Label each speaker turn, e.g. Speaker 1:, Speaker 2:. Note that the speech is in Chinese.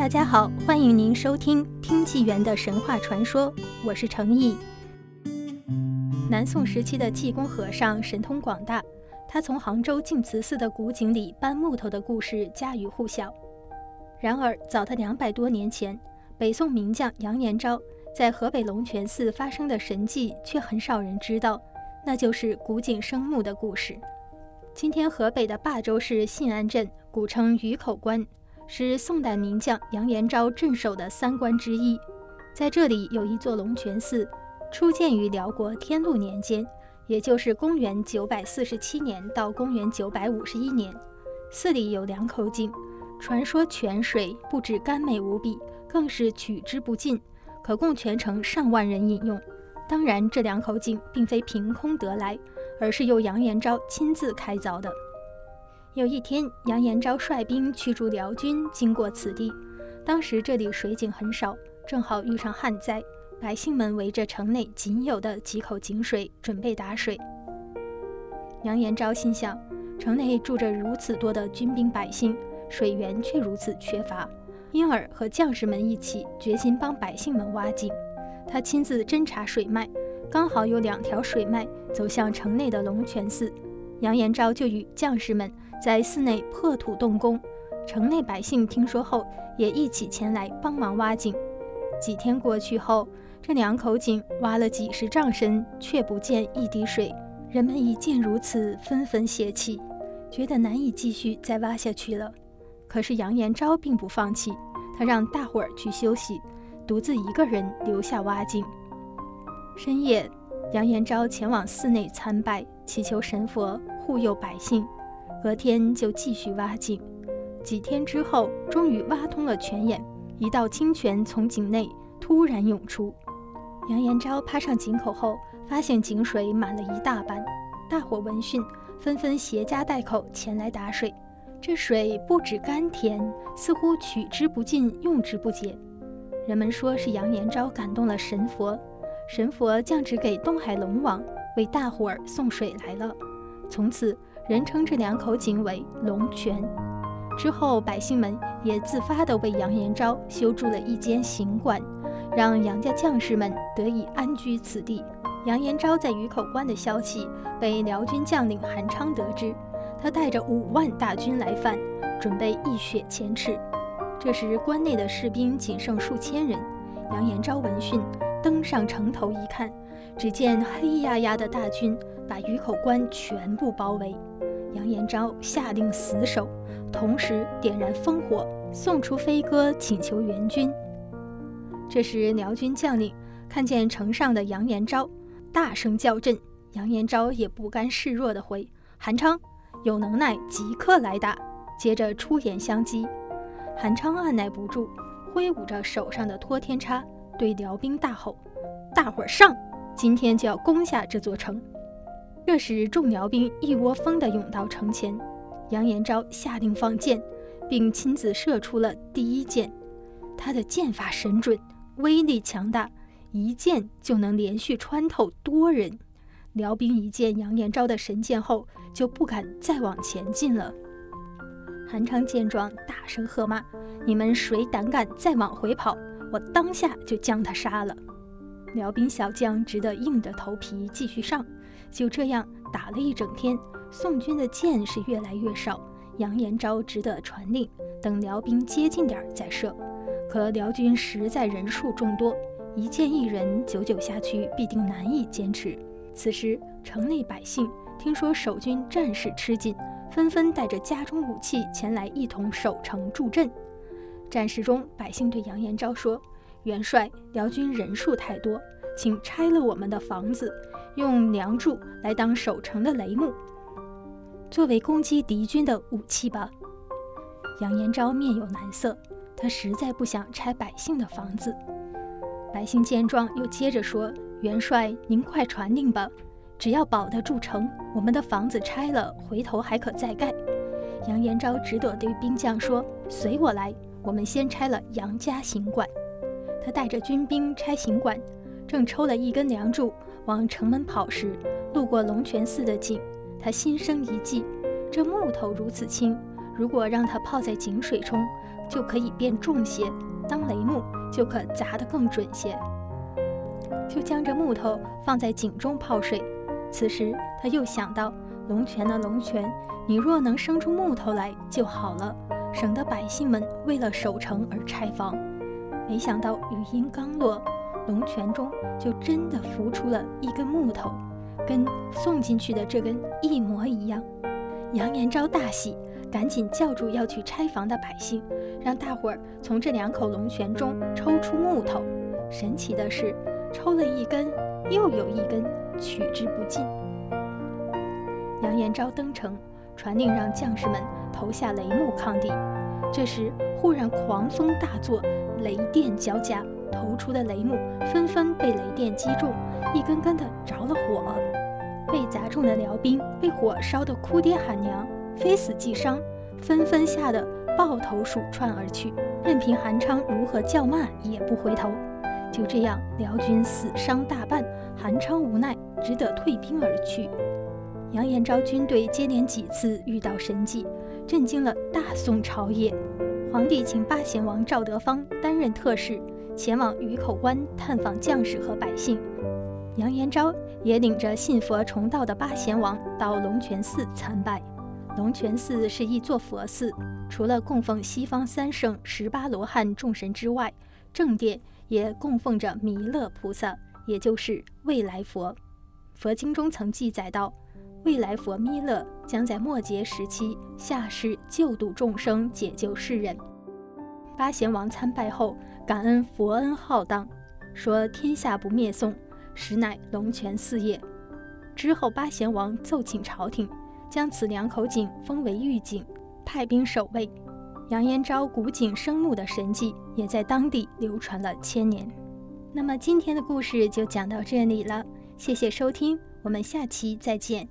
Speaker 1: 大家好，欢迎您收听《听纪元的神话传说》，我是程毅。南宋时期的济公和尚神通广大，他从杭州净慈寺的古井里搬木头的故事家喻户晓。然而，早在两百多年前，北宋名将杨延昭在河北龙泉寺发生的神迹却很少人知道，那就是古井生木的故事。今天河北的霸州市信安镇，古称鱼口关。是宋代名将杨延昭镇守的三关之一，在这里有一座龙泉寺，初建于辽国天禄年间，也就是公元九百四十七年到公元九百五十一年。寺里有两口井，传说泉水不止甘美无比，更是取之不尽，可供全城上万人饮用。当然，这两口井并非凭空得来，而是由杨延昭亲自开凿的。有一天，杨延昭率兵驱逐辽军，经过此地。当时这里水井很少，正好遇上旱灾，百姓们围着城内仅有的几口井水准备打水。杨延昭心想，城内住着如此多的军兵百姓，水源却如此缺乏，因而和将士们一起决心帮百姓们挖井。他亲自侦查水脉，刚好有两条水脉走向城内的龙泉寺。杨延昭就与将士们在寺内破土动工，城内百姓听说后也一起前来帮忙挖井。几天过去后，这两口井挖了几十丈深，却不见一滴水。人们一见如此，纷纷泄气，觉得难以继续再挖下去了。可是杨延昭并不放弃，他让大伙儿去休息，独自一个人留下挖井。深夜，杨延昭前往寺内参拜，祈求神佛。护佑百姓，隔天就继续挖井。几天之后，终于挖通了泉眼，一道清泉从井内突然涌出。杨延昭爬上井口后，发现井水满了一大半。大伙闻讯，纷纷携家带口前来打水。这水不止甘甜，似乎取之不尽，用之不竭。人们说是杨延昭感动了神佛，神佛降旨给东海龙王，为大伙儿送水来了。从此，人称这两口井为龙泉。之后，百姓们也自发地为杨延昭修筑了一间行馆，让杨家将士们得以安居此地。杨延昭在鱼口关的消息被辽军将领韩昌得知，他带着五万大军来犯，准备一雪前耻。这时，关内的士兵仅剩数千人。杨延昭闻讯，登上城头一看，只见黑压压的大军。把鱼口关全部包围，杨延昭下令死守，同时点燃烽火，送出飞鸽请求援军。这时，辽军将领看见城上的杨延昭，大声叫阵。杨延昭也不甘示弱地回：“韩昌，有能耐即刻来打。”接着出言相击。韩昌按耐不住，挥舞着手上的托天叉，对辽兵大吼：“大伙儿上！今天就要攻下这座城！”这时，众辽兵一窝蜂地涌到城前，杨延昭下令放箭，并亲自射出了第一箭。他的箭法神准，威力强大，一箭就能连续穿透多人。辽兵一见杨延昭的神箭后，就不敢再往前进了。韩昌见状，大声喝骂：“你们谁胆敢再往回跑，我当下就将他杀了！”辽兵小将只得硬着头皮继续上。就这样打了一整天，宋军的箭是越来越少。杨延昭只得传令，等辽兵接近点儿再射。可辽军实在人数众多，一箭一人，久久下去必定难以坚持。此时，城内百姓听说守军战事吃紧，纷纷带着家中武器前来一同守城助阵。战事中，百姓对杨延昭说：“元帅，辽军人数太多，请拆了我们的房子。”用梁柱来当守城的雷木，作为攻击敌军的武器吧。杨延昭面有难色，他实在不想拆百姓的房子。百姓见状，又接着说：“元帅，您快传令吧，只要保得住城，我们的房子拆了，回头还可再盖。”杨延昭只得对兵将说：“随我来，我们先拆了杨家行馆。”他带着军兵拆行馆，正抽了一根梁柱。往城门跑时，路过龙泉寺的井，他心生一计：这木头如此轻，如果让它泡在井水中，就可以变重些；当雷木就可砸得更准些。就将这木头放在井中泡水。此时他又想到：龙泉的龙泉，你若能生出木头来就好了，省得百姓们为了守城而拆房。没想到语音刚落，龙泉中就真的浮出了一根木头，跟送进去的这根一模一样。杨延昭大喜，赶紧叫住要去拆房的百姓，让大伙儿从这两口龙泉中抽出木头。神奇的是。抽了一根，又有一根，取之不尽。杨延昭登城，传令让将士们投下雷木抗敌。这时忽然狂风大作，雷电交加，投出的雷木纷纷被雷电击中，一根根的着了火。被砸中的辽兵被火烧得哭爹喊娘，非死即伤，纷纷吓得抱头鼠窜而去，任凭韩昌如何叫骂，也不回头。就这样，辽军死伤大半，韩昌无奈，只得退兵而去。杨延昭军队接连几次遇到神迹，震惊了大宋朝野。皇帝请八贤王赵德芳担任特使，前往鱼口关探访将士和百姓。杨延昭也领着信佛崇道的八贤王到龙泉寺参拜。龙泉寺是一座佛寺，除了供奉西方三圣十八罗汉众神之外，正殿。也供奉着弥勒菩萨，也就是未来佛。佛经中曾记载到，未来佛弥勒将在末劫时期下世救度众生，解救世人。八贤王参拜后，感恩佛恩浩荡，说天下不灭宋，实乃龙泉寺业。之后，八贤王奏请朝廷，将此两口井封为御井，派兵守卫。杨延昭古井生木的神迹，也在当地流传了千年。那么今天的故事就讲到这里了，谢谢收听，我们下期再见。